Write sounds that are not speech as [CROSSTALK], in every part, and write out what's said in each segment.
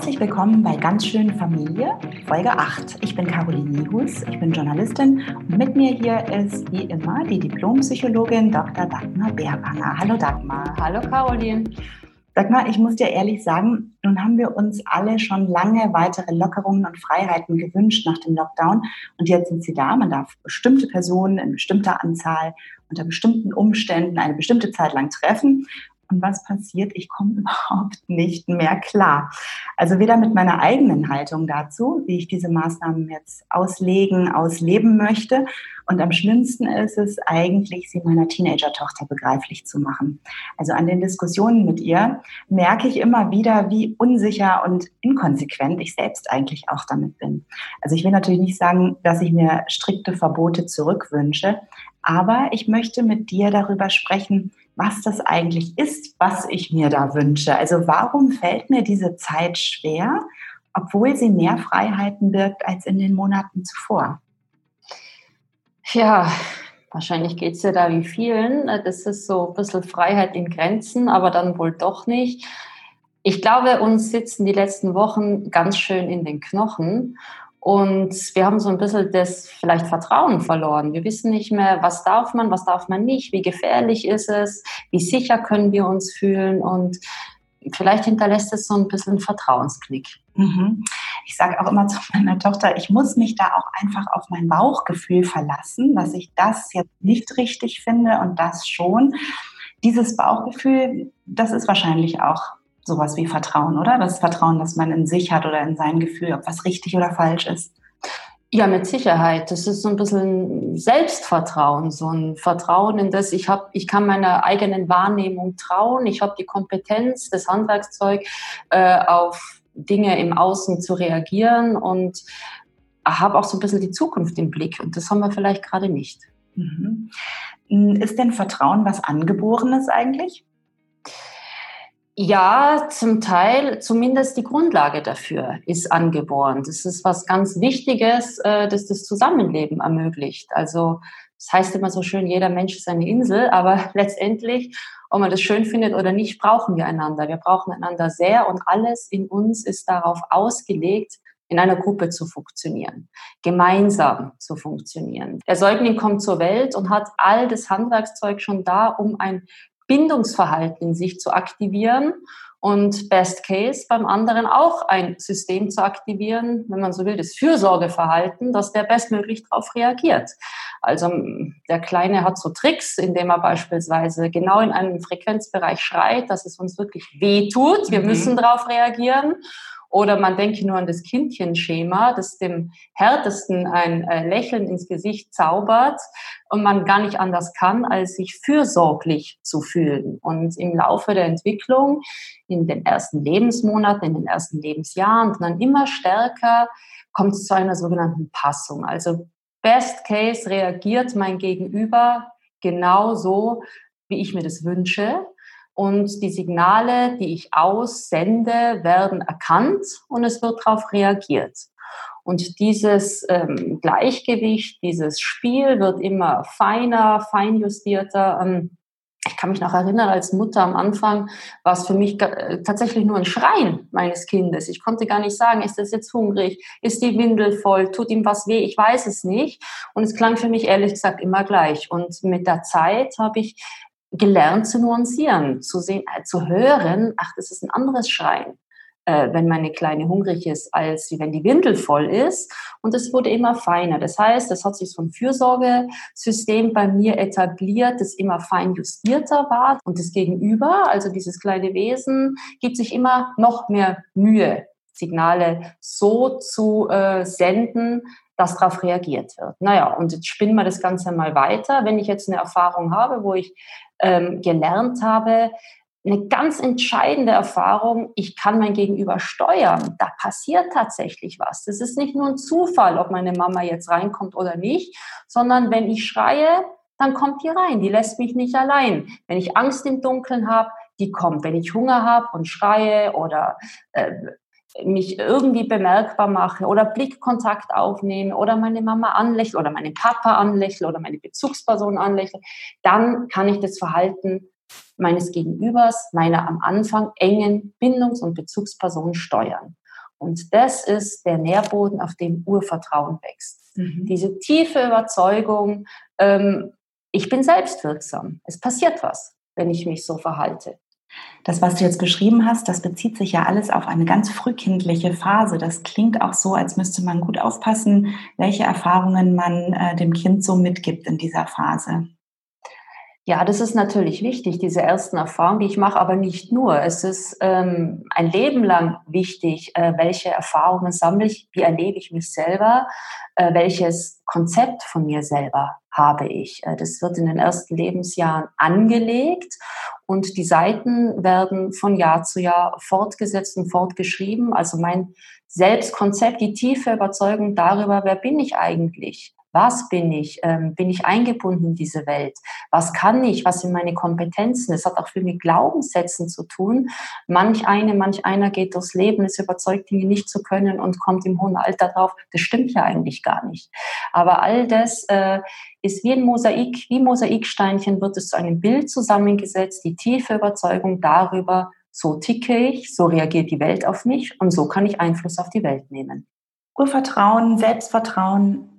Herzlich willkommen bei Ganz schön Familie, Folge 8. Ich bin Caroline Niehus, ich bin Journalistin und mit mir hier ist wie immer die Diplompsychologin Dr. Dagmar Bärwanger. Hallo Dagmar. Hallo Caroline. Dagmar, ich muss dir ehrlich sagen, nun haben wir uns alle schon lange weitere Lockerungen und Freiheiten gewünscht nach dem Lockdown und jetzt sind sie da. Man darf bestimmte Personen in bestimmter Anzahl unter bestimmten Umständen eine bestimmte Zeit lang treffen. Und was passiert? Ich komme [LAUGHS] überhaupt nicht mehr klar. Also weder mit meiner eigenen Haltung dazu, wie ich diese Maßnahmen jetzt auslegen, ausleben möchte. Und am schlimmsten ist es eigentlich, sie meiner Teenager-Tochter begreiflich zu machen. Also an den Diskussionen mit ihr merke ich immer wieder, wie unsicher und inkonsequent ich selbst eigentlich auch damit bin. Also ich will natürlich nicht sagen, dass ich mir strikte Verbote zurückwünsche, aber ich möchte mit dir darüber sprechen, was das eigentlich ist, was ich mir da wünsche. Also warum fällt mir diese Zeit schwer, obwohl sie mehr Freiheiten birgt als in den Monaten zuvor? Ja, wahrscheinlich geht es ja da wie vielen. Das ist so ein bisschen Freiheit in Grenzen, aber dann wohl doch nicht. Ich glaube, uns sitzen die letzten Wochen ganz schön in den Knochen. Und wir haben so ein bisschen das vielleicht Vertrauen verloren. Wir wissen nicht mehr, was darf man, was darf man nicht, wie gefährlich ist es, wie sicher können wir uns fühlen und vielleicht hinterlässt es so ein bisschen Vertrauensknick. Mhm. Ich sage auch immer zu meiner Tochter, ich muss mich da auch einfach auf mein Bauchgefühl verlassen, dass ich das jetzt nicht richtig finde und das schon. Dieses Bauchgefühl, das ist wahrscheinlich auch sowas wie Vertrauen, oder? Das Vertrauen, das man in sich hat oder in sein Gefühl, ob was richtig oder falsch ist. Ja, mit Sicherheit. Das ist so ein bisschen Selbstvertrauen, so ein Vertrauen in das, ich, hab, ich kann meiner eigenen Wahrnehmung trauen, ich habe die Kompetenz, das Handwerkszeug, äh, auf Dinge im Außen zu reagieren und habe auch so ein bisschen die Zukunft im Blick. Und das haben wir vielleicht gerade nicht. Mhm. Ist denn Vertrauen was Angeborenes eigentlich? Ja, zum Teil, zumindest die Grundlage dafür ist angeboren. Das ist was ganz Wichtiges, äh, das das Zusammenleben ermöglicht. Also das heißt immer so schön, jeder Mensch ist eine Insel, aber [LAUGHS] letztendlich, ob man das schön findet oder nicht, brauchen wir einander. Wir brauchen einander sehr und alles in uns ist darauf ausgelegt, in einer Gruppe zu funktionieren, gemeinsam zu funktionieren. Der Säugling kommt zur Welt und hat all das Handwerkszeug schon da, um ein Bindungsverhalten in sich zu aktivieren und Best Case beim anderen auch ein System zu aktivieren, wenn man so will, das Fürsorgeverhalten, dass der bestmöglich darauf reagiert. Also der Kleine hat so Tricks, indem er beispielsweise genau in einem Frequenzbereich schreit, dass es uns wirklich weh tut. Wir mhm. müssen darauf reagieren. Oder man denke nur an das Kindchenschema, das dem härtesten ein äh, Lächeln ins Gesicht zaubert und man gar nicht anders kann, als sich fürsorglich zu fühlen. Und im Laufe der Entwicklung, in den ersten Lebensmonaten, in den ersten Lebensjahren, dann immer stärker kommt es zu einer sogenannten Passung. Also Best Case reagiert mein Gegenüber genau so, wie ich mir das wünsche und die Signale, die ich aussende, werden erkannt und es wird darauf reagiert. Und dieses ähm, Gleichgewicht, dieses Spiel wird immer feiner, feinjustierter. Ähm, ich kann mich noch erinnern, als Mutter am Anfang war es für mich äh, tatsächlich nur ein Schreien meines Kindes. Ich konnte gar nicht sagen, ist das jetzt hungrig? Ist die Windel voll? Tut ihm was weh? Ich weiß es nicht. Und es klang für mich ehrlich gesagt immer gleich. Und mit der Zeit habe ich gelernt zu nuancieren, zu sehen, äh, zu hören, ach, das ist ein anderes Schreien, äh, wenn meine Kleine hungrig ist, als wenn die Windel voll ist. Und es wurde immer feiner. Das heißt, es hat sich so ein Fürsorgesystem bei mir etabliert, das immer fein justierter war. Und das Gegenüber, also dieses kleine Wesen, gibt sich immer noch mehr Mühe, Signale so zu äh, senden, dass darauf reagiert wird. Naja, und jetzt spinnen wir das Ganze mal weiter. Wenn ich jetzt eine Erfahrung habe, wo ich ähm, gelernt habe, eine ganz entscheidende Erfahrung, ich kann mein Gegenüber steuern. Da passiert tatsächlich was. Das ist nicht nur ein Zufall, ob meine Mama jetzt reinkommt oder nicht, sondern wenn ich schreie, dann kommt die rein. Die lässt mich nicht allein. Wenn ich Angst im Dunkeln habe, die kommt. Wenn ich Hunger habe und schreie oder äh, mich irgendwie bemerkbar mache oder Blickkontakt aufnehme oder meine Mama anlächle oder meinen Papa anlächle oder meine Bezugsperson anlächle, dann kann ich das Verhalten meines Gegenübers, meiner am Anfang engen Bindungs- und Bezugsperson steuern. Und das ist der Nährboden, auf dem Urvertrauen wächst. Mhm. Diese tiefe Überzeugung, ähm, ich bin selbstwirksam. Es passiert was, wenn ich mich so verhalte. Das, was du jetzt beschrieben hast, das bezieht sich ja alles auf eine ganz frühkindliche Phase. Das klingt auch so, als müsste man gut aufpassen, welche Erfahrungen man äh, dem Kind so mitgibt in dieser Phase. Ja, das ist natürlich wichtig, diese ersten Erfahrungen, die ich mache, aber nicht nur. Es ist ähm, ein Leben lang wichtig, äh, welche Erfahrungen sammle ich, wie erlebe ich mich selber, äh, welches Konzept von mir selber habe ich. Äh, das wird in den ersten Lebensjahren angelegt und die Seiten werden von Jahr zu Jahr fortgesetzt und fortgeschrieben. Also mein Selbstkonzept, die tiefe Überzeugung darüber, wer bin ich eigentlich? Was bin ich? Ähm, bin ich eingebunden in diese Welt? Was kann ich? Was sind meine Kompetenzen? Es hat auch viel mit Glaubenssätzen zu tun. Manch eine, manch einer geht durchs Leben, ist überzeugt, Dinge nicht zu können und kommt im hohen Alter drauf. Das stimmt ja eigentlich gar nicht. Aber all das äh, ist wie ein Mosaik, wie Mosaiksteinchen wird es zu einem Bild zusammengesetzt, die tiefe Überzeugung darüber, so ticke ich, so reagiert die Welt auf mich und so kann ich Einfluss auf die Welt nehmen. Urvertrauen, Selbstvertrauen,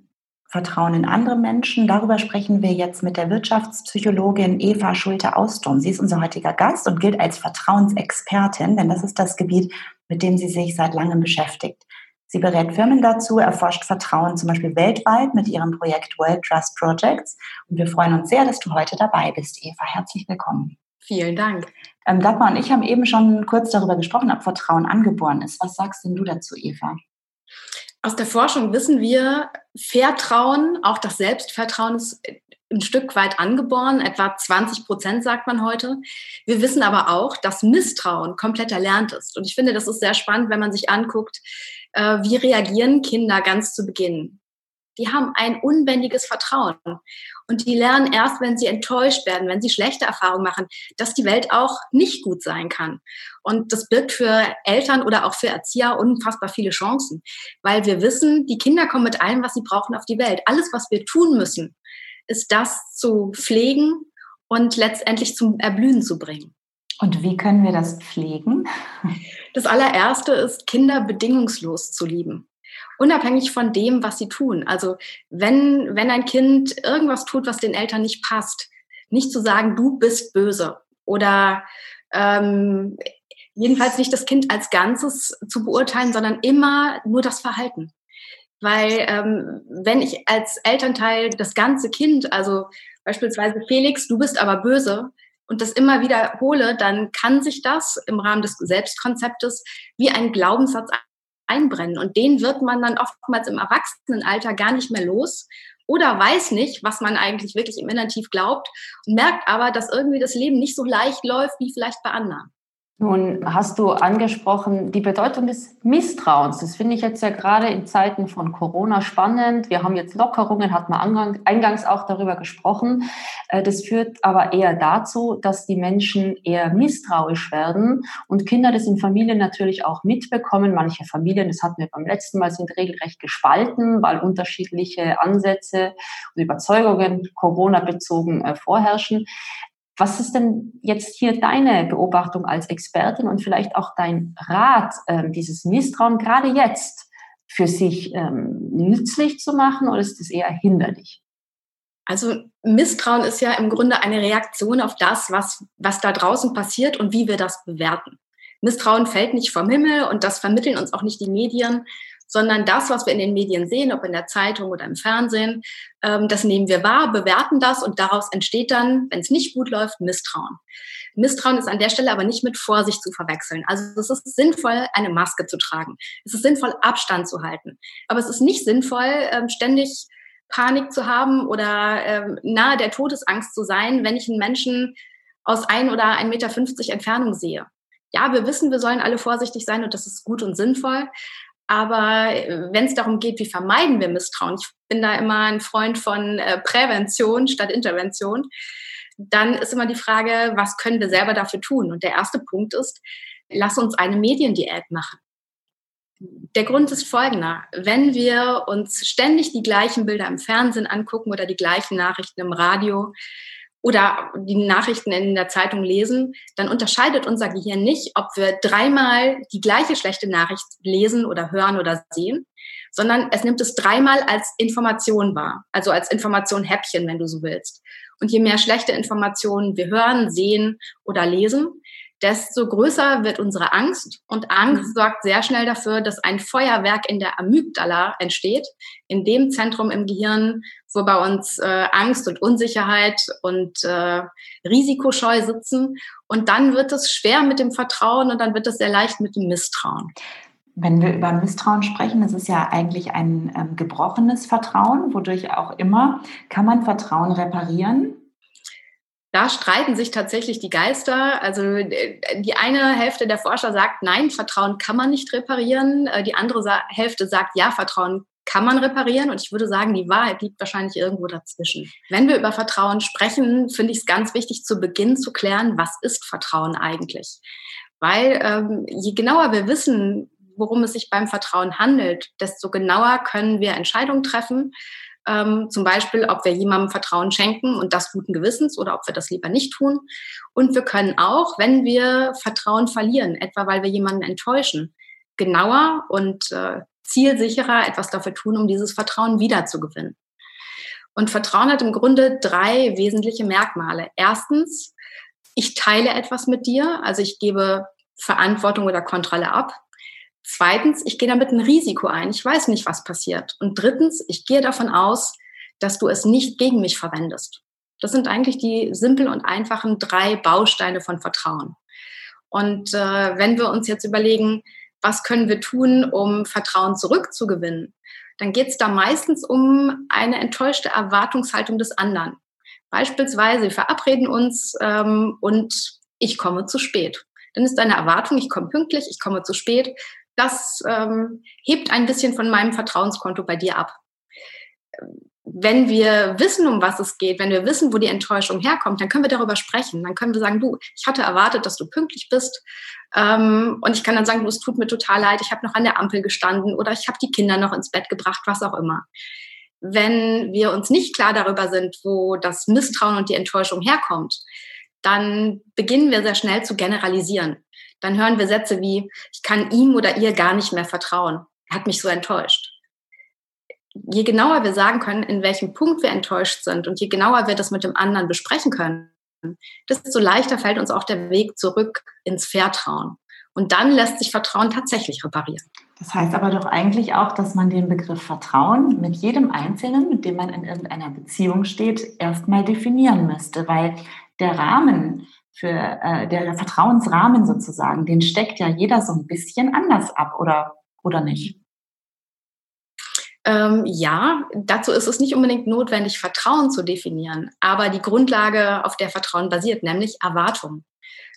Vertrauen in andere Menschen. Darüber sprechen wir jetzt mit der Wirtschaftspsychologin Eva Schulte-Austurm. Sie ist unser heutiger Gast und gilt als Vertrauensexpertin, denn das ist das Gebiet, mit dem sie sich seit langem beschäftigt. Sie berät Firmen dazu, erforscht Vertrauen zum Beispiel weltweit mit ihrem Projekt World Trust Projects. Und wir freuen uns sehr, dass du heute dabei bist, Eva. Herzlich willkommen. Vielen Dank. Ähm, Dagmar und ich haben eben schon kurz darüber gesprochen, ob Vertrauen angeboren ist. Was sagst denn du dazu, Eva? Aus der Forschung wissen wir, Vertrauen, auch das Selbstvertrauen ist ein Stück weit angeboren, etwa 20 Prozent sagt man heute. Wir wissen aber auch, dass Misstrauen komplett erlernt ist. Und ich finde, das ist sehr spannend, wenn man sich anguckt, äh, wie reagieren Kinder ganz zu Beginn die haben ein unbändiges Vertrauen. Und die lernen erst, wenn sie enttäuscht werden, wenn sie schlechte Erfahrungen machen, dass die Welt auch nicht gut sein kann. Und das birgt für Eltern oder auch für Erzieher unfassbar viele Chancen, weil wir wissen, die Kinder kommen mit allem, was sie brauchen, auf die Welt. Alles, was wir tun müssen, ist das zu pflegen und letztendlich zum Erblühen zu bringen. Und wie können wir das pflegen? Das allererste ist, Kinder bedingungslos zu lieben unabhängig von dem, was sie tun. Also wenn, wenn ein Kind irgendwas tut, was den Eltern nicht passt, nicht zu sagen, du bist böse oder ähm, jedenfalls nicht das Kind als Ganzes zu beurteilen, sondern immer nur das Verhalten. Weil ähm, wenn ich als Elternteil das ganze Kind, also beispielsweise Felix, du bist aber böse, und das immer wiederhole, dann kann sich das im Rahmen des Selbstkonzeptes wie ein Glaubenssatz einbrennen. Und den wird man dann oftmals im Erwachsenenalter gar nicht mehr los oder weiß nicht, was man eigentlich wirklich im Inneren tief glaubt merkt aber, dass irgendwie das Leben nicht so leicht läuft wie vielleicht bei anderen. Nun hast du angesprochen die Bedeutung des Misstrauens. Das finde ich jetzt ja gerade in Zeiten von Corona spannend. Wir haben jetzt Lockerungen, hat man eingangs auch darüber gesprochen. Äh, das führt aber eher dazu, dass die Menschen eher misstrauisch werden und Kinder das in Familien natürlich auch mitbekommen. Manche Familien, das hatten wir beim letzten Mal, sind regelrecht gespalten, weil unterschiedliche Ansätze und Überzeugungen Corona bezogen äh, vorherrschen. Was ist denn jetzt hier deine Beobachtung als Expertin und vielleicht auch dein Rat, ähm, dieses Misstrauen gerade jetzt für sich ähm, nützlich zu machen oder ist es eher hinderlich? Also Misstrauen ist ja im Grunde eine Reaktion auf das, was, was da draußen passiert und wie wir das bewerten. Misstrauen fällt nicht vom Himmel und das vermitteln uns auch nicht die Medien, sondern das, was wir in den Medien sehen, ob in der Zeitung oder im Fernsehen, ähm, das nehmen wir wahr, bewerten das und daraus entsteht dann, wenn es nicht gut läuft, Misstrauen. Misstrauen ist an der Stelle aber nicht mit Vorsicht zu verwechseln. Also es ist sinnvoll, eine Maske zu tragen. Es ist sinnvoll, Abstand zu halten. Aber es ist nicht sinnvoll, ähm, ständig Panik zu haben oder ähm, nahe der Todesangst zu sein, wenn ich einen Menschen aus ein oder 1,50 Meter Entfernung sehe. Ja, wir wissen, wir sollen alle vorsichtig sein und das ist gut und sinnvoll. Aber äh, wenn es darum geht, wie vermeiden wir Misstrauen, ich bin da immer ein Freund von äh, Prävention statt Intervention, dann ist immer die Frage, was können wir selber dafür tun? Und der erste Punkt ist, lass uns eine Mediendiät machen. Der Grund ist folgender. Wenn wir uns ständig die gleichen Bilder im Fernsehen angucken oder die gleichen Nachrichten im Radio oder die Nachrichten in der Zeitung lesen, dann unterscheidet unser Gehirn nicht, ob wir dreimal die gleiche schlechte Nachricht lesen oder hören oder sehen, sondern es nimmt es dreimal als Information wahr, also als Information Häppchen, wenn du so willst. Und je mehr schlechte Informationen wir hören, sehen oder lesen, desto größer wird unsere Angst. Und Angst mhm. sorgt sehr schnell dafür, dass ein Feuerwerk in der Amygdala entsteht, in dem Zentrum im Gehirn, wo bei uns äh, Angst und Unsicherheit und äh, Risikoscheu sitzen. Und dann wird es schwer mit dem Vertrauen und dann wird es sehr leicht mit dem Misstrauen. Wenn wir über Misstrauen sprechen, das ist ja eigentlich ein ähm, gebrochenes Vertrauen, wodurch auch immer. Kann man Vertrauen reparieren? Da streiten sich tatsächlich die Geister. Also äh, die eine Hälfte der Forscher sagt, nein, Vertrauen kann man nicht reparieren. Äh, die andere Hälfte sagt, ja, Vertrauen kann man reparieren. Und ich würde sagen, die Wahrheit liegt wahrscheinlich irgendwo dazwischen. Wenn wir über Vertrauen sprechen, finde ich es ganz wichtig, zu Beginn zu klären, was ist Vertrauen eigentlich? Weil ähm, je genauer wir wissen, worum es sich beim Vertrauen handelt, desto genauer können wir Entscheidungen treffen, ähm, zum Beispiel, ob wir jemandem Vertrauen schenken und das guten Gewissens oder ob wir das lieber nicht tun. Und wir können auch, wenn wir Vertrauen verlieren, etwa weil wir jemanden enttäuschen, genauer und äh, zielsicherer etwas dafür tun, um dieses Vertrauen wiederzugewinnen. Und Vertrauen hat im Grunde drei wesentliche Merkmale. Erstens, ich teile etwas mit dir, also ich gebe Verantwortung oder Kontrolle ab. Zweitens, ich gehe damit ein Risiko ein. Ich weiß nicht, was passiert. Und drittens, ich gehe davon aus, dass du es nicht gegen mich verwendest. Das sind eigentlich die simplen und einfachen drei Bausteine von Vertrauen. Und äh, wenn wir uns jetzt überlegen, was können wir tun, um Vertrauen zurückzugewinnen, dann geht es da meistens um eine enttäuschte Erwartungshaltung des anderen. Beispielsweise, wir verabreden uns ähm, und ich komme zu spät. Dann ist deine Erwartung, ich komme pünktlich, ich komme zu spät das ähm, hebt ein bisschen von meinem Vertrauenskonto bei dir ab. Wenn wir wissen, um was es geht, wenn wir wissen, wo die Enttäuschung herkommt, dann können wir darüber sprechen. Dann können wir sagen, du, ich hatte erwartet, dass du pünktlich bist. Ähm, und ich kann dann sagen, du, es tut mir total leid, ich habe noch an der Ampel gestanden oder ich habe die Kinder noch ins Bett gebracht, was auch immer. Wenn wir uns nicht klar darüber sind, wo das Misstrauen und die Enttäuschung herkommt, dann beginnen wir sehr schnell zu generalisieren dann hören wir Sätze wie, ich kann ihm oder ihr gar nicht mehr vertrauen. Er hat mich so enttäuscht. Je genauer wir sagen können, in welchem Punkt wir enttäuscht sind und je genauer wir das mit dem anderen besprechen können, desto leichter fällt uns auch der Weg zurück ins Vertrauen. Und dann lässt sich Vertrauen tatsächlich reparieren. Das heißt aber doch eigentlich auch, dass man den Begriff Vertrauen mit jedem Einzelnen, mit dem man in irgendeiner Beziehung steht, erstmal definieren müsste, weil der Rahmen, für äh, der Vertrauensrahmen sozusagen, den steckt ja jeder so ein bisschen anders ab, oder, oder nicht? Ähm, ja, dazu ist es nicht unbedingt notwendig, Vertrauen zu definieren, aber die Grundlage, auf der Vertrauen basiert, nämlich Erwartung.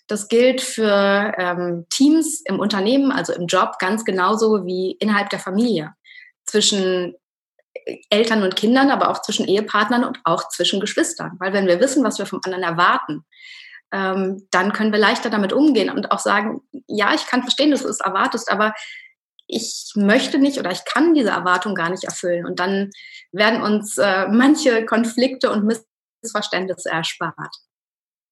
Das gilt für ähm, Teams im Unternehmen, also im Job, ganz genauso wie innerhalb der Familie. Zwischen Eltern und Kindern, aber auch zwischen Ehepartnern und auch zwischen Geschwistern. Weil wenn wir wissen, was wir vom anderen erwarten, ähm, dann können wir leichter damit umgehen und auch sagen, ja, ich kann verstehen, dass du es erwartest, aber ich möchte nicht oder ich kann diese Erwartung gar nicht erfüllen. Und dann werden uns äh, manche Konflikte und Missverständnisse erspart.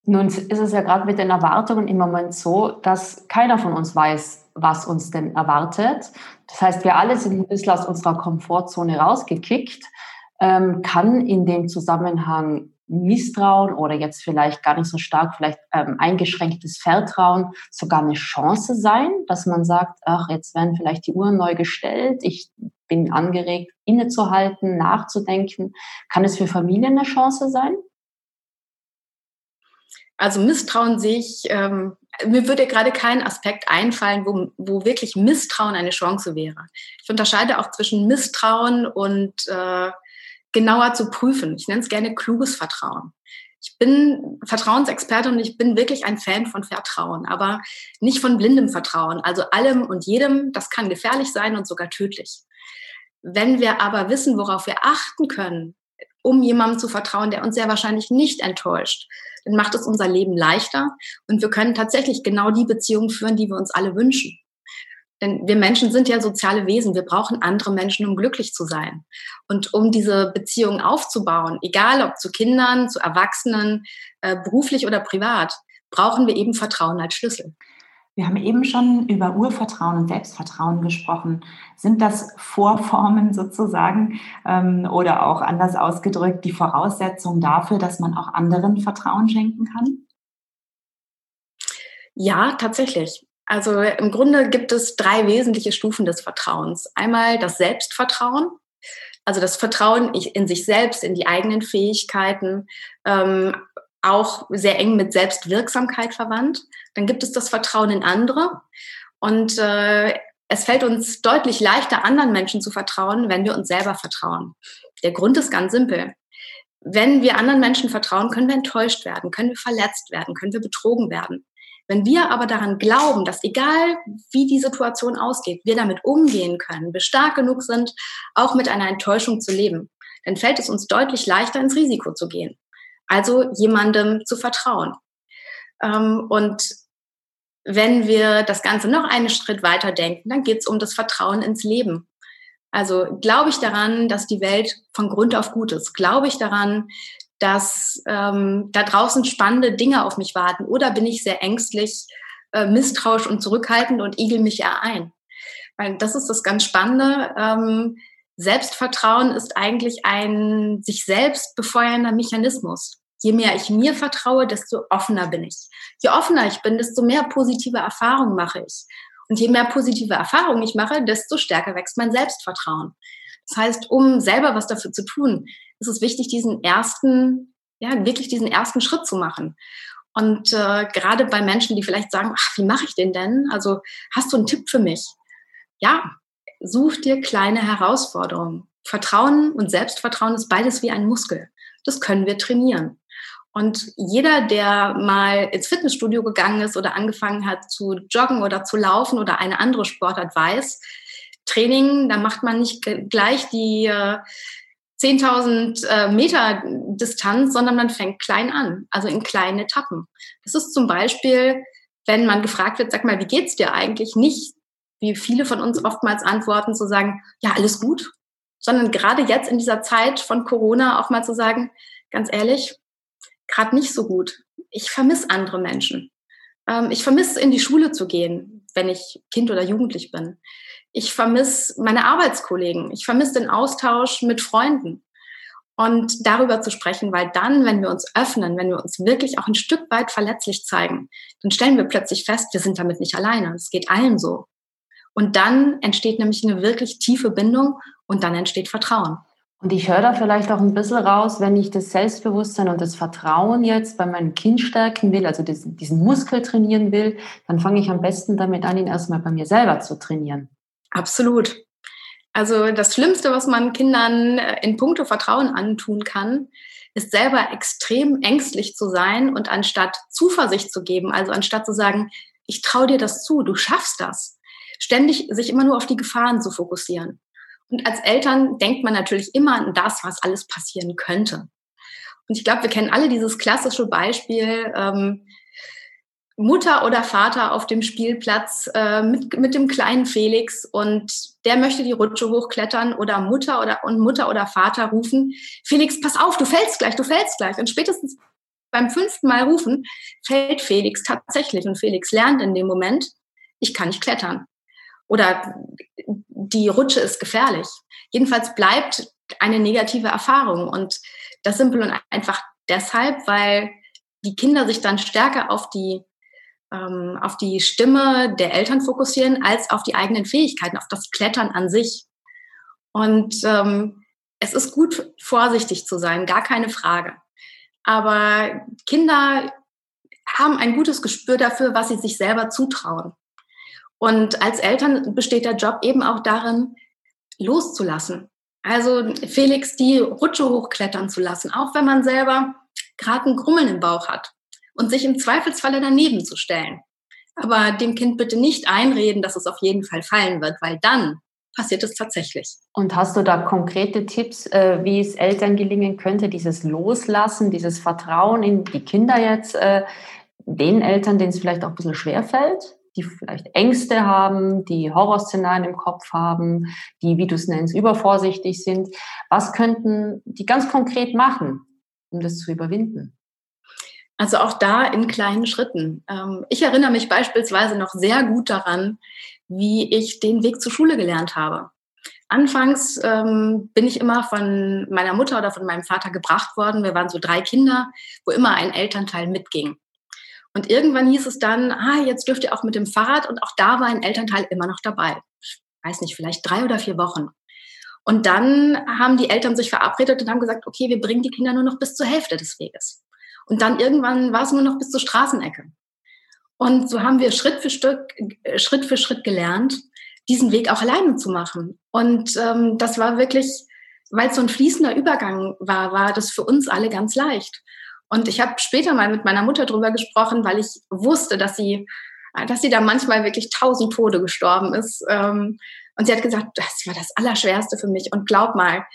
Nun ist es ja gerade mit den Erwartungen im Moment so, dass keiner von uns weiß, was uns denn erwartet. Das heißt, wir alle sind ein bisschen aus unserer Komfortzone rausgekickt. Ähm, kann in dem Zusammenhang Misstrauen oder jetzt vielleicht gar nicht so stark, vielleicht ähm, eingeschränktes Vertrauen sogar eine Chance sein, dass man sagt, ach, jetzt werden vielleicht die Uhren neu gestellt, ich bin angeregt, innezuhalten, nachzudenken. Kann es für Familien eine Chance sein? Also Misstrauen sehe ich, ähm, mir würde gerade kein Aspekt einfallen, wo, wo wirklich Misstrauen eine Chance wäre. Ich unterscheide auch zwischen Misstrauen und äh, genauer zu prüfen. Ich nenne es gerne kluges Vertrauen. Ich bin Vertrauensexperte und ich bin wirklich ein Fan von Vertrauen, aber nicht von blindem Vertrauen. Also allem und jedem, das kann gefährlich sein und sogar tödlich. Wenn wir aber wissen, worauf wir achten können, um jemandem zu vertrauen, der uns sehr wahrscheinlich nicht enttäuscht, dann macht es unser Leben leichter und wir können tatsächlich genau die Beziehung führen, die wir uns alle wünschen. Denn wir Menschen sind ja soziale Wesen. Wir brauchen andere Menschen, um glücklich zu sein. Und um diese Beziehungen aufzubauen, egal ob zu Kindern, zu Erwachsenen, äh, beruflich oder privat, brauchen wir eben Vertrauen als Schlüssel. Wir haben eben schon über Urvertrauen und Selbstvertrauen gesprochen. Sind das Vorformen sozusagen ähm, oder auch anders ausgedrückt die Voraussetzung dafür, dass man auch anderen Vertrauen schenken kann? Ja, tatsächlich. Also im Grunde gibt es drei wesentliche Stufen des Vertrauens. Einmal das Selbstvertrauen, also das Vertrauen in sich selbst, in die eigenen Fähigkeiten, ähm, auch sehr eng mit Selbstwirksamkeit verwandt. Dann gibt es das Vertrauen in andere. Und äh, es fällt uns deutlich leichter, anderen Menschen zu vertrauen, wenn wir uns selber vertrauen. Der Grund ist ganz simpel. Wenn wir anderen Menschen vertrauen, können wir enttäuscht werden, können wir verletzt werden, können wir betrogen werden. Wenn wir aber daran glauben, dass egal wie die Situation ausgeht, wir damit umgehen können, wir stark genug sind, auch mit einer Enttäuschung zu leben, dann fällt es uns deutlich leichter, ins Risiko zu gehen. Also jemandem zu vertrauen. Ähm, und wenn wir das Ganze noch einen Schritt weiter denken, dann geht es um das Vertrauen ins Leben. Also glaube ich daran, dass die Welt von Grund auf gut ist? Glaube ich daran, dass ähm, da draußen spannende Dinge auf mich warten? Oder bin ich sehr ängstlich, äh, misstrauisch und zurückhaltend und igel mich eher ein? Weil das ist das ganz Spannende. Ähm, Selbstvertrauen ist eigentlich ein sich selbst befeuernder Mechanismus. Je mehr ich mir vertraue, desto offener bin ich. Je offener ich bin, desto mehr positive Erfahrungen mache ich. Und je mehr positive Erfahrungen ich mache, desto stärker wächst mein Selbstvertrauen. Das heißt, um selber was dafür zu tun, ist es wichtig, diesen ersten, ja, wirklich diesen ersten Schritt zu machen. Und äh, gerade bei Menschen, die vielleicht sagen, ach, wie mache ich den denn? Also hast du einen Tipp für mich? Ja, such dir kleine Herausforderungen. Vertrauen und Selbstvertrauen ist beides wie ein Muskel. Das können wir trainieren. Und jeder, der mal ins Fitnessstudio gegangen ist oder angefangen hat zu joggen oder zu laufen oder eine andere Sportart weiß, Training, da macht man nicht gleich die äh, 10.000 äh, Meter Distanz, sondern man fängt klein an, also in kleinen Etappen. Das ist zum Beispiel, wenn man gefragt wird, sag mal, wie geht's dir eigentlich? Nicht, wie viele von uns oftmals antworten, zu sagen, ja, alles gut, sondern gerade jetzt in dieser Zeit von Corona auch mal zu sagen, ganz ehrlich, gerade nicht so gut. Ich vermisse andere Menschen. Ähm, ich vermisse in die Schule zu gehen, wenn ich Kind oder Jugendlich bin. Ich vermisse meine Arbeitskollegen. Ich vermisse den Austausch mit Freunden. Und darüber zu sprechen, weil dann, wenn wir uns öffnen, wenn wir uns wirklich auch ein Stück weit verletzlich zeigen, dann stellen wir plötzlich fest, wir sind damit nicht alleine. Es geht allen so. Und dann entsteht nämlich eine wirklich tiefe Bindung und dann entsteht Vertrauen. Und ich höre da vielleicht auch ein bisschen raus, wenn ich das Selbstbewusstsein und das Vertrauen jetzt bei meinem Kind stärken will, also diesen Muskel trainieren will, dann fange ich am besten damit an, ihn erstmal bei mir selber zu trainieren. Absolut. Also das Schlimmste, was man Kindern äh, in puncto Vertrauen antun kann, ist selber extrem ängstlich zu sein und anstatt Zuversicht zu geben, also anstatt zu sagen, ich traue dir das zu, du schaffst das, ständig sich immer nur auf die Gefahren zu fokussieren. Und als Eltern denkt man natürlich immer an das, was alles passieren könnte. Und ich glaube, wir kennen alle dieses klassische Beispiel, ähm, Mutter oder Vater auf dem Spielplatz äh, mit, mit dem kleinen Felix und der möchte die Rutsche hochklettern oder Mutter oder und Mutter oder Vater rufen, Felix, pass auf, du fällst gleich, du fällst gleich. Und spätestens beim fünften Mal rufen, fällt Felix tatsächlich und Felix lernt in dem Moment, ich kann nicht klettern. Oder die Rutsche ist gefährlich. Jedenfalls bleibt eine negative Erfahrung. Und das simpel und einfach deshalb, weil die Kinder sich dann stärker auf die, ähm, auf die Stimme der Eltern fokussieren, als auf die eigenen Fähigkeiten, auf das Klettern an sich. Und ähm, es ist gut, vorsichtig zu sein, gar keine Frage. Aber Kinder haben ein gutes Gespür dafür, was sie sich selber zutrauen. Und als Eltern besteht der Job eben auch darin, loszulassen. Also Felix die Rutsche hochklettern zu lassen, auch wenn man selber gerade einen Grummeln im Bauch hat und sich im Zweifelsfalle daneben zu stellen. Aber dem Kind bitte nicht einreden, dass es auf jeden Fall fallen wird, weil dann passiert es tatsächlich. Und hast du da konkrete Tipps, äh, wie es Eltern gelingen könnte, dieses Loslassen, dieses Vertrauen in die Kinder jetzt, äh, den Eltern, denen es vielleicht auch ein bisschen schwer fällt? die vielleicht Ängste haben, die Horrorszenarien im Kopf haben, die, wie du es nennst, übervorsichtig sind. Was könnten die ganz konkret machen, um das zu überwinden? Also auch da in kleinen Schritten. Ähm, ich erinnere mich beispielsweise noch sehr gut daran, wie ich den Weg zur Schule gelernt habe. Anfangs ähm, bin ich immer von meiner Mutter oder von meinem Vater gebracht worden. Wir waren so drei Kinder, wo immer ein Elternteil mitging. Und irgendwann hieß es dann, ah, jetzt dürft ihr auch mit dem Fahrrad. Und auch da war ein Elternteil immer noch dabei. Ich weiß nicht, vielleicht drei oder vier Wochen. Und dann haben die Eltern sich verabredet und haben gesagt, okay, wir bringen die Kinder nur noch bis zur Hälfte des Weges. Und dann irgendwann war es nur noch bis zur Straßenecke. Und so haben wir Schritt für Stück, äh, Schritt für Schritt gelernt, diesen Weg auch alleine zu machen. Und ähm, das war wirklich, weil es so ein fließender Übergang war, war das für uns alle ganz leicht. Und ich habe später mal mit meiner Mutter drüber gesprochen, weil ich wusste, dass sie, dass sie da manchmal wirklich tausend Tode gestorben ist. Ähm, und sie hat gesagt, das war das Allerschwerste für mich. Und glaub mal,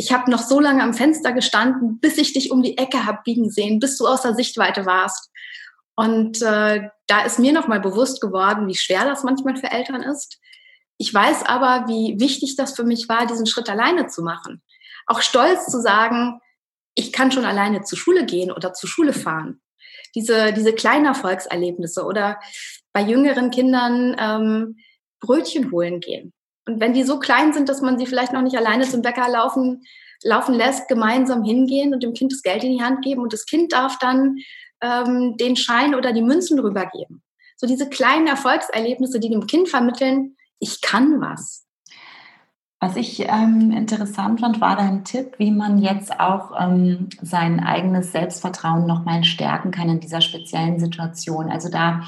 ich habe noch so lange am Fenster gestanden, bis ich dich um die Ecke habe biegen sehen, bis du außer Sichtweite warst. Und äh, da ist mir nochmal bewusst geworden, wie schwer das manchmal für Eltern ist. Ich weiß aber, wie wichtig das für mich war, diesen Schritt alleine zu machen. Auch stolz zu sagen, ich kann schon alleine zur Schule gehen oder zur Schule fahren. Diese, diese kleinen Erfolgserlebnisse oder bei jüngeren Kindern ähm, Brötchen holen gehen. Und wenn die so klein sind, dass man sie vielleicht noch nicht alleine zum Bäcker laufen, laufen lässt, gemeinsam hingehen und dem Kind das Geld in die Hand geben und das Kind darf dann ähm, den Schein oder die Münzen rübergeben. So diese kleinen Erfolgserlebnisse, die dem Kind vermitteln, ich kann was. Was ich ähm, interessant fand, war dein Tipp, wie man jetzt auch ähm, sein eigenes Selbstvertrauen nochmal stärken kann in dieser speziellen Situation. Also da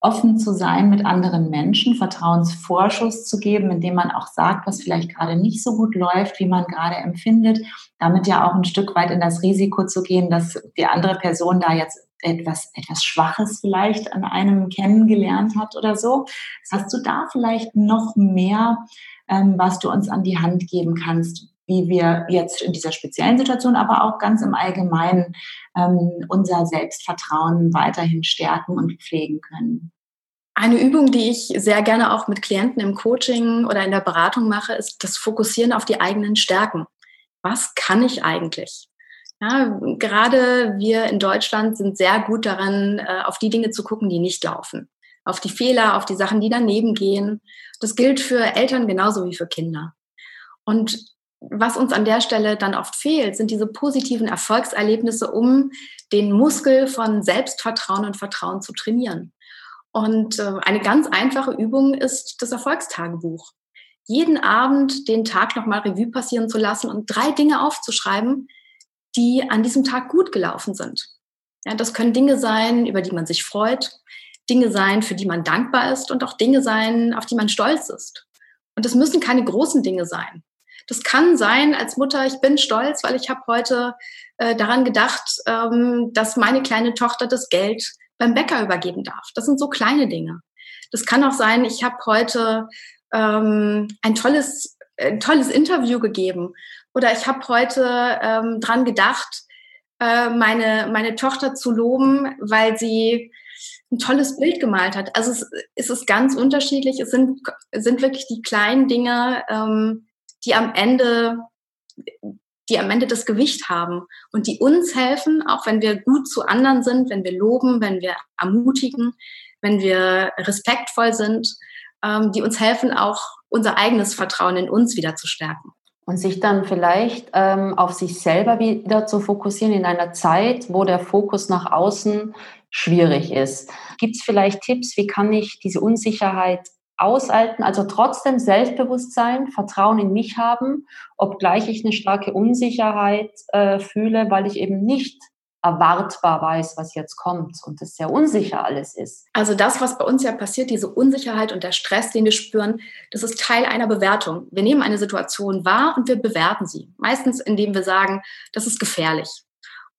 offen zu sein mit anderen Menschen, Vertrauensvorschuss zu geben, indem man auch sagt, was vielleicht gerade nicht so gut läuft, wie man gerade empfindet, damit ja auch ein Stück weit in das Risiko zu gehen, dass die andere Person da jetzt etwas, etwas Schwaches vielleicht an einem kennengelernt hat oder so. Hast du da vielleicht noch mehr, ähm, was du uns an die Hand geben kannst, wie wir jetzt in dieser speziellen Situation, aber auch ganz im Allgemeinen ähm, unser Selbstvertrauen weiterhin stärken und pflegen können. Eine Übung, die ich sehr gerne auch mit Klienten im Coaching oder in der Beratung mache, ist das Fokussieren auf die eigenen Stärken. Was kann ich eigentlich? Ja, gerade wir in Deutschland sind sehr gut daran, äh, auf die Dinge zu gucken, die nicht laufen. Auf die Fehler, auf die Sachen, die daneben gehen. Das gilt für Eltern genauso wie für Kinder. Und was uns an der Stelle dann oft fehlt, sind diese positiven Erfolgserlebnisse, um den Muskel von Selbstvertrauen und Vertrauen zu trainieren. Und äh, eine ganz einfache Übung ist das Erfolgstagebuch. Jeden Abend den Tag nochmal Revue passieren zu lassen und drei Dinge aufzuschreiben, die an diesem Tag gut gelaufen sind. Ja, das können Dinge sein, über die man sich freut, Dinge sein, für die man dankbar ist und auch Dinge sein, auf die man stolz ist. Und das müssen keine großen Dinge sein. Das kann sein als Mutter, ich bin stolz, weil ich habe heute äh, daran gedacht, ähm, dass meine kleine Tochter das Geld beim Bäcker übergeben darf. Das sind so kleine Dinge. Das kann auch sein, ich habe heute ähm, ein tolles, ein tolles Interview gegeben oder ich habe heute ähm, dran gedacht, äh, meine, meine Tochter zu loben, weil sie ein tolles Bild gemalt hat. Also es, es ist ganz unterschiedlich. Es sind, sind wirklich die kleinen Dinge, ähm, die am Ende die am Ende das Gewicht haben und die uns helfen, auch wenn wir gut zu anderen sind, wenn wir loben, wenn wir ermutigen, wenn wir respektvoll sind, ähm, die uns helfen, auch unser eigenes Vertrauen in uns wieder zu stärken. Und sich dann vielleicht ähm, auf sich selber wieder zu fokussieren in einer Zeit, wo der Fokus nach außen schwierig ist. Gibt es vielleicht Tipps, wie kann ich diese Unsicherheit aushalten, also trotzdem Selbstbewusstsein, Vertrauen in mich haben, obgleich ich eine starke Unsicherheit äh, fühle, weil ich eben nicht erwartbar weiß, was jetzt kommt und es sehr unsicher alles ist. Also das, was bei uns ja passiert, diese Unsicherheit und der Stress, den wir spüren, das ist Teil einer Bewertung. Wir nehmen eine Situation wahr und wir bewerten sie. Meistens, indem wir sagen, das ist gefährlich.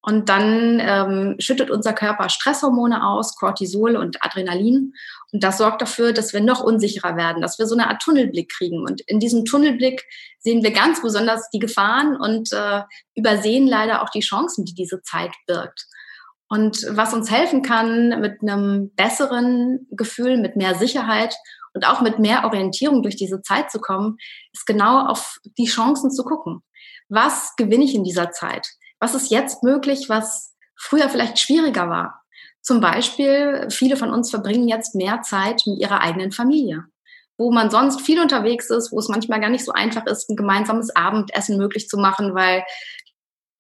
Und dann ähm, schüttet unser Körper Stresshormone aus, Cortisol und Adrenalin. Und das sorgt dafür, dass wir noch unsicherer werden, dass wir so eine Art Tunnelblick kriegen. Und in diesem Tunnelblick sehen wir ganz besonders die Gefahren und äh, übersehen leider auch die Chancen, die diese Zeit birgt. Und was uns helfen kann, mit einem besseren Gefühl, mit mehr Sicherheit und auch mit mehr Orientierung durch diese Zeit zu kommen, ist genau auf die Chancen zu gucken. Was gewinne ich in dieser Zeit? Was ist jetzt möglich, was früher vielleicht schwieriger war? Zum Beispiel, viele von uns verbringen jetzt mehr Zeit mit ihrer eigenen Familie. Wo man sonst viel unterwegs ist, wo es manchmal gar nicht so einfach ist, ein gemeinsames Abendessen möglich zu machen, weil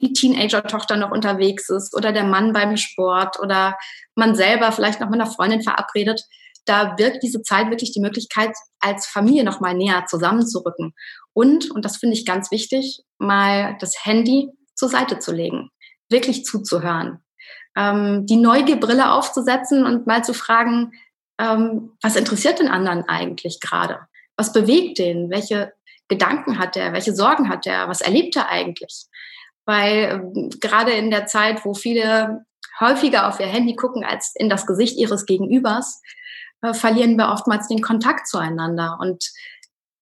die Teenager-Tochter noch unterwegs ist oder der Mann beim Sport oder man selber vielleicht noch mit einer Freundin verabredet, da wirkt diese Zeit wirklich die Möglichkeit, als Familie noch mal näher zusammenzurücken. Und, und das finde ich ganz wichtig, mal das Handy zur Seite zu legen, wirklich zuzuhören, ähm, die Neugierbrille aufzusetzen und mal zu fragen, ähm, was interessiert den anderen eigentlich gerade? Was bewegt den? Welche Gedanken hat er? Welche Sorgen hat er? Was erlebt er eigentlich? Weil ähm, gerade in der Zeit, wo viele häufiger auf ihr Handy gucken als in das Gesicht ihres Gegenübers, äh, verlieren wir oftmals den Kontakt zueinander. Und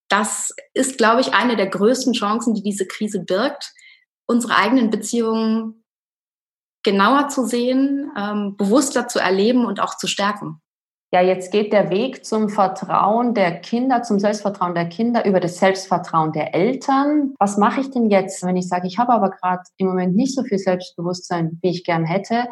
das ist, glaube ich, eine der größten Chancen, die diese Krise birgt, unsere eigenen Beziehungen genauer zu sehen, ähm, bewusster zu erleben und auch zu stärken. Ja, jetzt geht der Weg zum Vertrauen der Kinder, zum Selbstvertrauen der Kinder über das Selbstvertrauen der Eltern. Was mache ich denn jetzt, wenn ich sage, ich habe aber gerade im Moment nicht so viel Selbstbewusstsein, wie ich gern hätte?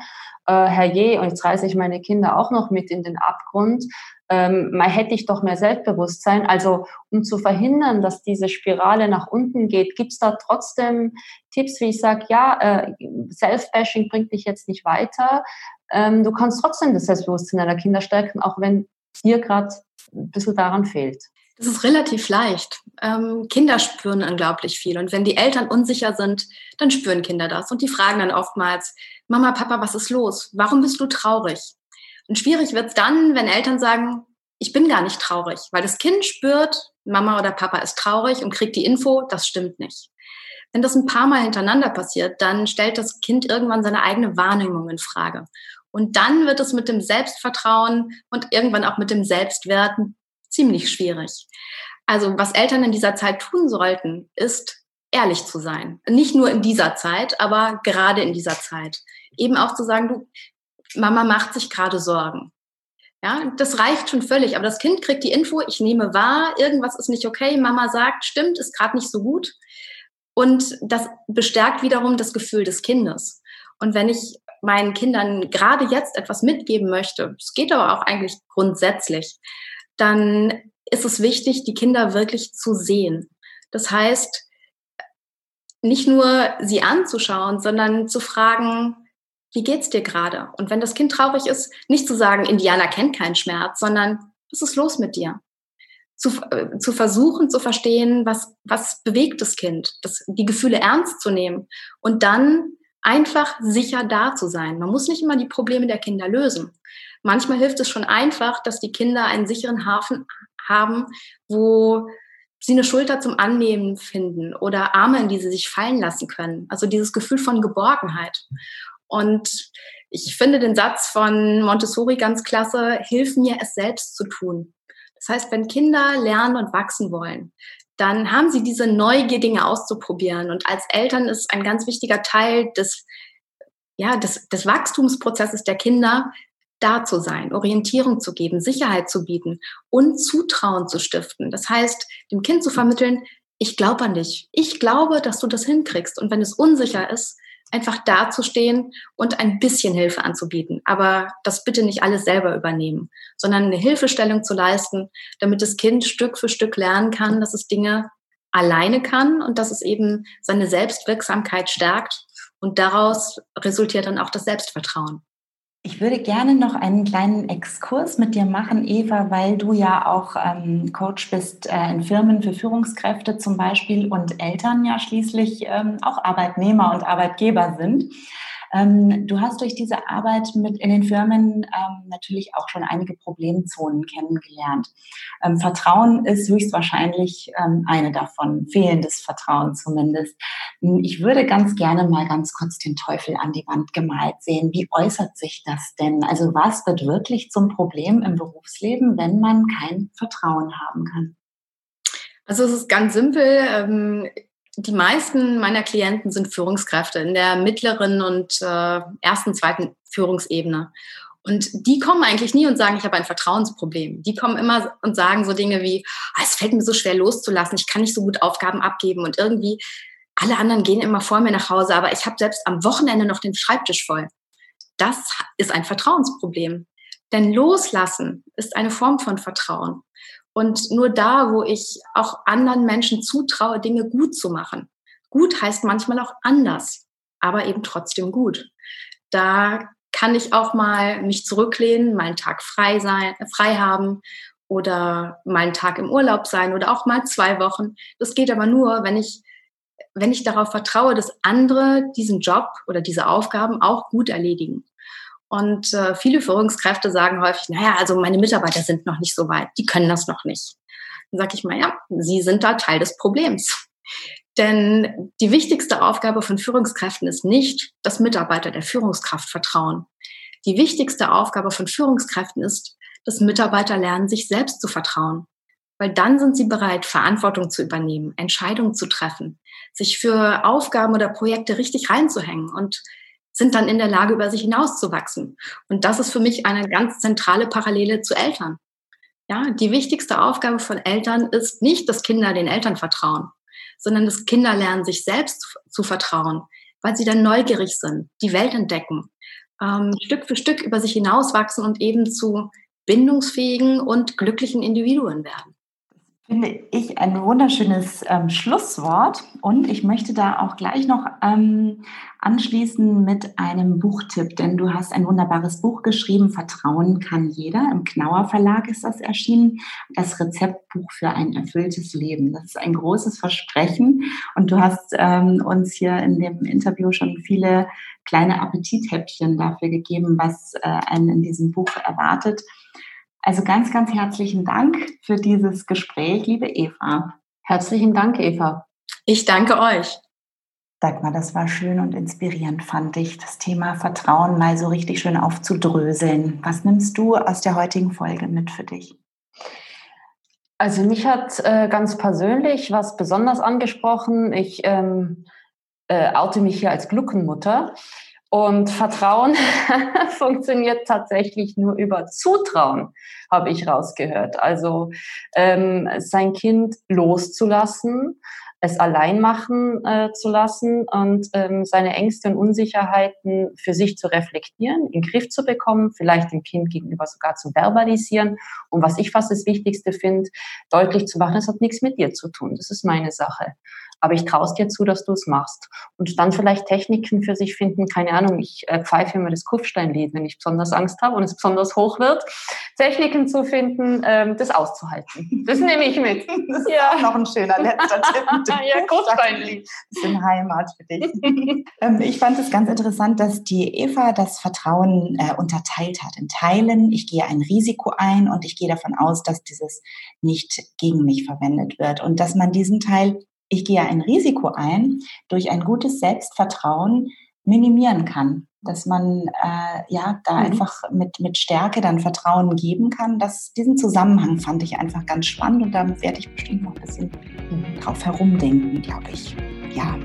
Äh, herrje, und jetzt reiße ich meine Kinder auch noch mit in den Abgrund ähm, mal hätte ich doch mehr Selbstbewusstsein. Also um zu verhindern, dass diese Spirale nach unten geht, gibt es da trotzdem Tipps, wie ich sage, ja, äh, Self-Bashing bringt dich jetzt nicht weiter. Ähm, du kannst trotzdem das Selbstbewusstsein deiner Kinder stärken, auch wenn dir gerade ein bisschen daran fehlt. Das ist relativ leicht. Ähm, Kinder spüren unglaublich viel. Und wenn die Eltern unsicher sind, dann spüren Kinder das. Und die fragen dann oftmals, Mama, Papa, was ist los? Warum bist du traurig? Und schwierig wird es dann, wenn Eltern sagen, ich bin gar nicht traurig, weil das Kind spürt, Mama oder Papa ist traurig und kriegt die Info, das stimmt nicht. Wenn das ein paar Mal hintereinander passiert, dann stellt das Kind irgendwann seine eigene Wahrnehmung in Frage. Und dann wird es mit dem Selbstvertrauen und irgendwann auch mit dem Selbstwert ziemlich schwierig. Also was Eltern in dieser Zeit tun sollten, ist ehrlich zu sein. Nicht nur in dieser Zeit, aber gerade in dieser Zeit. Eben auch zu sagen, du, Mama macht sich gerade Sorgen. Ja, das reicht schon völlig. Aber das Kind kriegt die Info, ich nehme wahr, irgendwas ist nicht okay. Mama sagt, stimmt, ist gerade nicht so gut. Und das bestärkt wiederum das Gefühl des Kindes. Und wenn ich meinen Kindern gerade jetzt etwas mitgeben möchte, es geht aber auch eigentlich grundsätzlich, dann ist es wichtig, die Kinder wirklich zu sehen. Das heißt, nicht nur sie anzuschauen, sondern zu fragen, wie geht's dir gerade? Und wenn das Kind traurig ist, nicht zu sagen, Indianer kennt keinen Schmerz, sondern was ist los mit dir? Zu, äh, zu versuchen zu verstehen, was, was bewegt das Kind, das, die Gefühle ernst zu nehmen und dann einfach sicher da zu sein. Man muss nicht immer die Probleme der Kinder lösen. Manchmal hilft es schon einfach, dass die Kinder einen sicheren Hafen haben, wo sie eine Schulter zum Annehmen finden oder Arme, in die sie sich fallen lassen können. Also dieses Gefühl von Geborgenheit. Und ich finde den Satz von Montessori ganz klasse, hilf mir es selbst zu tun. Das heißt, wenn Kinder lernen und wachsen wollen, dann haben sie diese Neugier, Dinge auszuprobieren. Und als Eltern ist ein ganz wichtiger Teil des, ja, des, des Wachstumsprozesses der Kinder, da zu sein, Orientierung zu geben, Sicherheit zu bieten und Zutrauen zu stiften. Das heißt, dem Kind zu vermitteln, ich glaube an dich. Ich glaube, dass du das hinkriegst. Und wenn es unsicher ist, einfach dazustehen und ein bisschen Hilfe anzubieten. Aber das bitte nicht alles selber übernehmen, sondern eine Hilfestellung zu leisten, damit das Kind Stück für Stück lernen kann, dass es Dinge alleine kann und dass es eben seine Selbstwirksamkeit stärkt. Und daraus resultiert dann auch das Selbstvertrauen. Ich würde gerne noch einen kleinen Exkurs mit dir machen, Eva, weil du ja auch ähm, Coach bist äh, in Firmen für Führungskräfte zum Beispiel und Eltern ja schließlich ähm, auch Arbeitnehmer und Arbeitgeber sind. Ähm, du hast durch diese Arbeit mit in den Firmen ähm, natürlich auch schon einige Problemzonen kennengelernt. Ähm, Vertrauen ist höchstwahrscheinlich ähm, eine davon, fehlendes Vertrauen zumindest. Hm, ich würde ganz gerne mal ganz kurz den Teufel an die Wand gemalt sehen. Wie äußert sich das denn? Also was wird wirklich zum Problem im Berufsleben, wenn man kein Vertrauen haben kann? Also es ist ganz simpel. Die meisten meiner Klienten sind Führungskräfte in der mittleren und äh, ersten, zweiten Führungsebene. Und die kommen eigentlich nie und sagen, ich habe ein Vertrauensproblem. Die kommen immer und sagen so Dinge wie, ah, es fällt mir so schwer loszulassen, ich kann nicht so gut Aufgaben abgeben und irgendwie alle anderen gehen immer vor mir nach Hause, aber ich habe selbst am Wochenende noch den Schreibtisch voll. Das ist ein Vertrauensproblem. Denn loslassen ist eine Form von Vertrauen. Und nur da, wo ich auch anderen Menschen zutraue, Dinge gut zu machen. Gut heißt manchmal auch anders, aber eben trotzdem gut. Da kann ich auch mal mich zurücklehnen, mal einen Tag frei sein, frei haben oder mal einen Tag im Urlaub sein oder auch mal zwei Wochen. Das geht aber nur, wenn ich, wenn ich darauf vertraue, dass andere diesen Job oder diese Aufgaben auch gut erledigen. Und äh, viele Führungskräfte sagen häufig, naja, also meine Mitarbeiter sind noch nicht so weit, die können das noch nicht. Dann sage ich mal, ja, sie sind da Teil des Problems. Denn die wichtigste Aufgabe von Führungskräften ist nicht, dass Mitarbeiter der Führungskraft vertrauen. Die wichtigste Aufgabe von Führungskräften ist, dass Mitarbeiter lernen, sich selbst zu vertrauen. Weil dann sind sie bereit, Verantwortung zu übernehmen, Entscheidungen zu treffen, sich für Aufgaben oder Projekte richtig reinzuhängen und sind dann in der Lage, über sich hinauszuwachsen. Und das ist für mich eine ganz zentrale Parallele zu Eltern. Ja, die wichtigste Aufgabe von Eltern ist nicht, dass Kinder den Eltern vertrauen, sondern dass Kinder lernen, sich selbst zu, vertrauen, weil sie dann neugierig sind, die Welt entdecken, ähm, Stück für Stück über sich hinauswachsen und eben zu bindungsfähigen und glücklichen Individuen werden finde ich ein wunderschönes ähm, Schlusswort und ich möchte da auch gleich noch ähm, anschließen mit einem Buchtipp, denn du hast ein wunderbares Buch geschrieben, Vertrauen kann jeder. Im Knauer Verlag ist das erschienen, das Rezeptbuch für ein erfülltes Leben. Das ist ein großes Versprechen und du hast ähm, uns hier in dem Interview schon viele kleine Appetithäppchen dafür gegeben, was äh, einen in diesem Buch erwartet. Also ganz, ganz herzlichen Dank für dieses Gespräch, liebe Eva. Herzlichen Dank, Eva. Ich danke euch. Dagmar, das war schön und inspirierend, fand ich, das Thema Vertrauen mal so richtig schön aufzudröseln. Was nimmst du aus der heutigen Folge mit für dich? Also mich hat äh, ganz persönlich was besonders angesprochen. Ich ähm, äh, oute mich hier als Gluckenmutter. Und Vertrauen [LAUGHS] funktioniert tatsächlich nur über Zutrauen, habe ich rausgehört. Also ähm, sein Kind loszulassen, es allein machen äh, zu lassen und ähm, seine Ängste und Unsicherheiten für sich zu reflektieren, in den Griff zu bekommen, vielleicht dem Kind gegenüber sogar zu verbalisieren. Und was ich fast das Wichtigste finde, deutlich zu machen, es hat nichts mit dir zu tun. Das ist meine Sache aber ich traue es dir zu, dass du es machst. Und dann vielleicht Techniken für sich finden, keine Ahnung, ich äh, pfeife immer das Kufsteinlied, wenn ich besonders Angst habe und es besonders hoch wird. Techniken zu finden, ähm, das auszuhalten. Das nehme ich mit. Das ist ja. auch noch ein schöner letzter [LAUGHS] Tipp. ja, Kufsteinlied. Bisschen Heimat für dich. [LAUGHS] ähm, ich fand es ganz interessant, dass die Eva das Vertrauen äh, unterteilt hat in Teilen. Ich gehe ein Risiko ein und ich gehe davon aus, dass dieses nicht gegen mich verwendet wird und dass man diesen Teil ich gehe ein Risiko ein, durch ein gutes Selbstvertrauen minimieren kann. Dass man äh, ja da mhm. einfach mit, mit Stärke dann Vertrauen geben kann. Das, diesen Zusammenhang fand ich einfach ganz spannend und da werde ich bestimmt noch ein bisschen drauf herumdenken, glaube ich. Ja.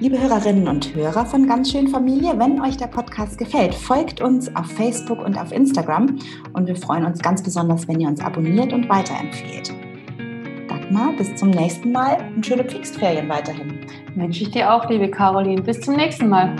Liebe Hörerinnen und Hörer von Ganz Schön Familie, wenn euch der Podcast gefällt, folgt uns auf Facebook und auf Instagram und wir freuen uns ganz besonders, wenn ihr uns abonniert und weiterempfehlt. Dagmar, bis zum nächsten Mal und schöne Pfingstferien weiterhin. Wünsche ich dir auch, liebe Caroline. Bis zum nächsten Mal.